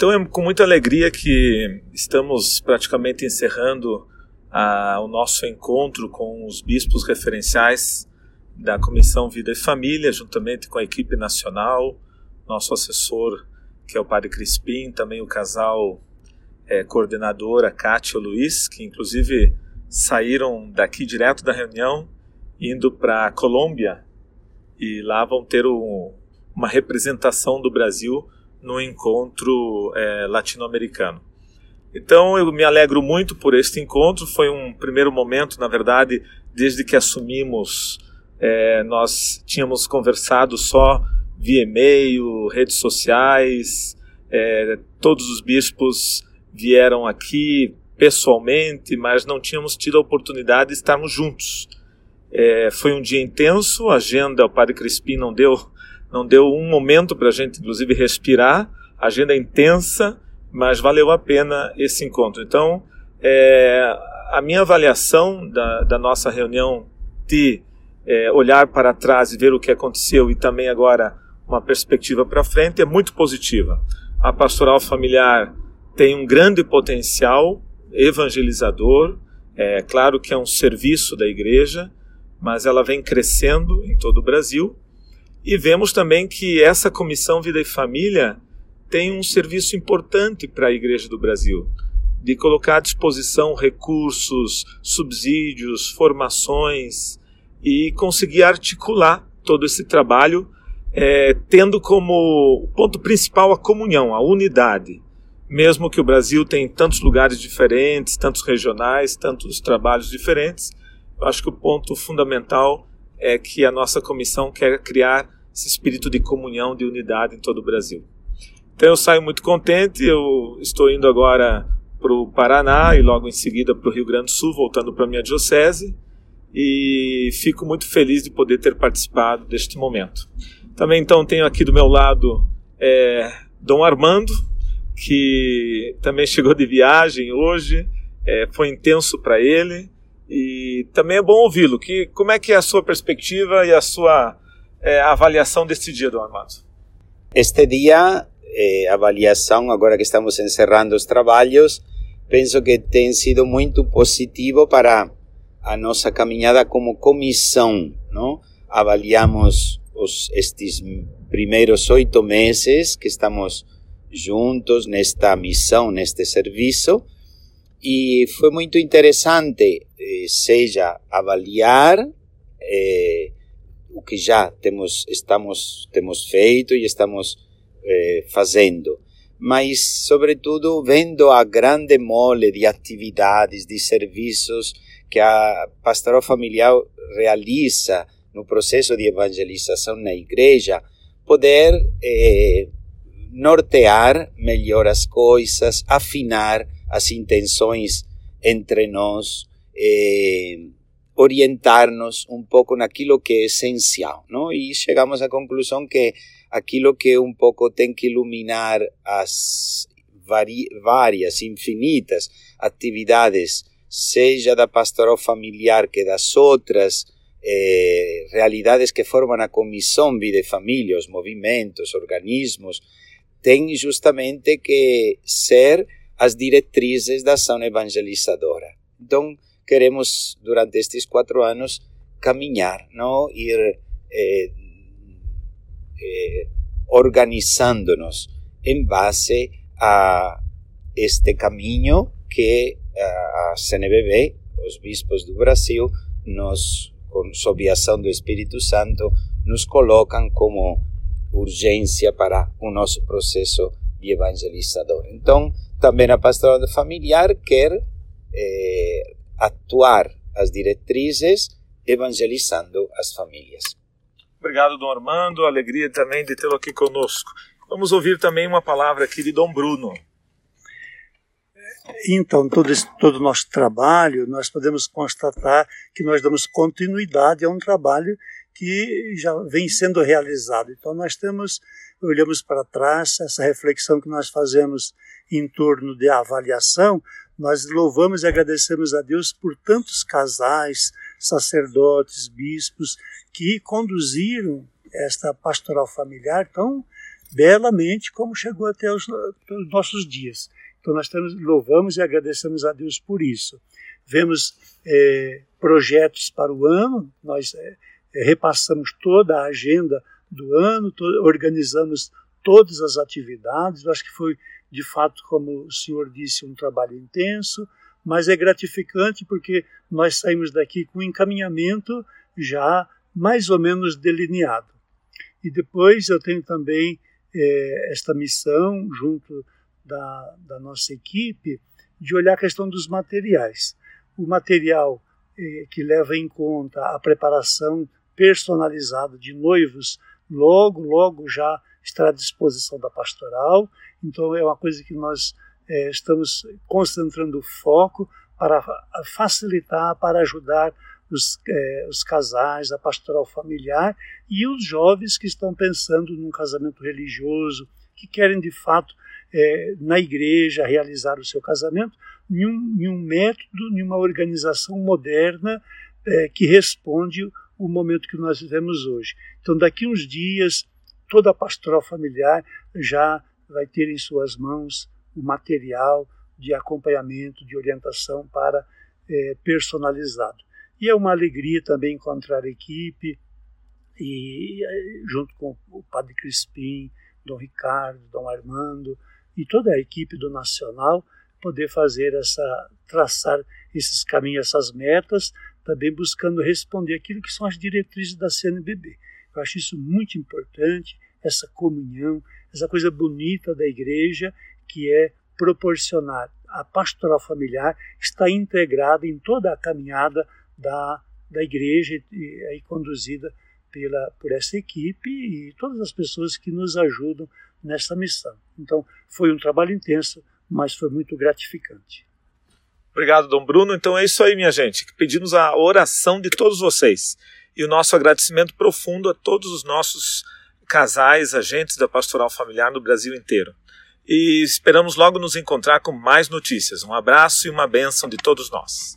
Então é com muita alegria que estamos praticamente encerrando a, o nosso encontro com os bispos referenciais da Comissão Vida e Família, juntamente com a equipe nacional, nosso assessor, que é o Padre Crispim, também o casal é, coordenador, a Kátia e o Luiz, que inclusive saíram daqui direto da reunião, indo para a Colômbia, e lá vão ter um, uma representação do Brasil no encontro é, latino-americano. Então eu me alegro muito por este encontro. Foi um primeiro momento, na verdade, desde que assumimos, é, nós tínhamos conversado só via e-mail, redes sociais. É, todos os bispos vieram aqui pessoalmente, mas não tínhamos tido a oportunidade de estarmos juntos. É, foi um dia intenso, a agenda, o Padre Crispim não deu não deu um momento para a gente, inclusive, respirar. Agenda é intensa, mas valeu a pena esse encontro. Então, é, a minha avaliação da, da nossa reunião de é, olhar para trás e ver o que aconteceu e também agora uma perspectiva para frente é muito positiva. A pastoral familiar tem um grande potencial evangelizador. É claro que é um serviço da igreja, mas ela vem crescendo em todo o Brasil e vemos também que essa Comissão Vida e Família tem um serviço importante para a Igreja do Brasil, de colocar à disposição recursos, subsídios, formações e conseguir articular todo esse trabalho, é, tendo como ponto principal a comunhão, a unidade. Mesmo que o Brasil tenha tantos lugares diferentes, tantos regionais, tantos trabalhos diferentes, eu acho que o ponto fundamental é que a nossa comissão quer criar esse espírito de comunhão, de unidade em todo o Brasil. Então eu saio muito contente, eu estou indo agora para o Paraná e logo em seguida para o Rio Grande do Sul, voltando para a minha diocese, e fico muito feliz de poder ter participado deste momento. Também então tenho aqui do meu lado é, Dom Armando, que também chegou de viagem hoje, é, foi intenso para ele, e também é bom ouvi-lo. Que como é que é a sua perspectiva e a sua é, avaliação deste dia, Dom Armando? Este dia, é, avaliação agora que estamos encerrando os trabalhos, penso que tem sido muito positivo para a nossa caminhada como comissão, não? Avaliamos os, estes primeiros oito meses que estamos juntos nesta missão, neste serviço, e foi muito interessante, eh, seja avaliar eh, o que já temos estamos temos feito e estamos eh, fazendo, mas sobretudo vendo a grande mole de atividades, de serviços que a pastoral familiar realiza no processo de evangelização na igreja, poder eh, nortear melhor as coisas, afinar as intenções entre nós, eh, orientar-nos um pouco naquilo que é essencial, não? E chegamos à conclusão que aquilo que um pouco tem que iluminar as várias, infinitas atividades, seja da pastoral familiar que das outras eh, realidades que formam a comissão Vida e Família, os movimentos, organismos, tem justamente que ser as diretrizes da ação evangelizadora. Então, queremos, durante estes quatro anos, caminhar, não? ir eh, eh, organizando-nos em base a este caminho que a CNBB, os bispos do Brasil, nos, com, sob a ação do Espírito Santo, nos colocam como urgência para o nosso processo de evangelizador. Então, também a pastoral familiar quer eh, atuar as diretrizes evangelizando as famílias. Obrigado, Dom Armando. Alegria também de tê-lo aqui conosco. Vamos ouvir também uma palavra aqui de Dom Bruno. Então, todo, esse, todo o nosso trabalho, nós podemos constatar que nós damos continuidade a um trabalho que já vem sendo realizado. Então, nós temos, olhamos para trás, essa reflexão que nós fazemos em torno de avaliação, nós louvamos e agradecemos a Deus por tantos casais, sacerdotes, bispos que conduziram esta pastoral familiar tão belamente como chegou até os, os nossos dias. Então nós temos, louvamos e agradecemos a Deus por isso. Vemos é, projetos para o ano, nós é, repassamos toda a agenda do ano, to organizamos todas as atividades. Eu acho que foi, de fato, como o senhor disse, um trabalho intenso, mas é gratificante porque nós saímos daqui com um encaminhamento já mais ou menos delineado. E depois eu tenho também é, esta missão, junto da, da, nossa equipe, de olhar a questão dos materiais. O material é, que leva em conta a preparação personalizada de noivos, logo, logo já estará à disposição da pastoral. Então é uma coisa que nós é, estamos concentrando o foco para facilitar, para ajudar os, é, os, casais, a pastoral familiar e os jovens que estão pensando num casamento religioso, que querem de fato é, na igreja realizar o seu casamento, em um, método, em uma organização moderna é, que responde o momento que nós vivemos hoje. Então, daqui uns dias, toda a pastoral familiar já vai ter em suas mãos o material de acompanhamento, de orientação para é, personalizado. E é uma alegria também encontrar a equipe, e é, junto com o Padre Crispim, Dom Ricardo, Dom Armando e toda a equipe do Nacional, poder fazer essa, traçar esses caminhos, essas metas, também buscando responder aquilo que são as diretrizes da CNBB. Eu acho isso muito importante, essa comunhão, essa coisa bonita da igreja, que é proporcionar a pastoral familiar, está integrada em toda a caminhada da, da igreja e aí conduzida pela, por essa equipe e todas as pessoas que nos ajudam nessa missão. Então, foi um trabalho intenso, mas foi muito gratificante. Obrigado, Dom Bruno. Então é isso aí, minha gente. Pedimos a oração de todos vocês e o nosso agradecimento profundo a todos os nossos casais, agentes da pastoral familiar no Brasil inteiro. E esperamos logo nos encontrar com mais notícias. Um abraço e uma bênção de todos nós.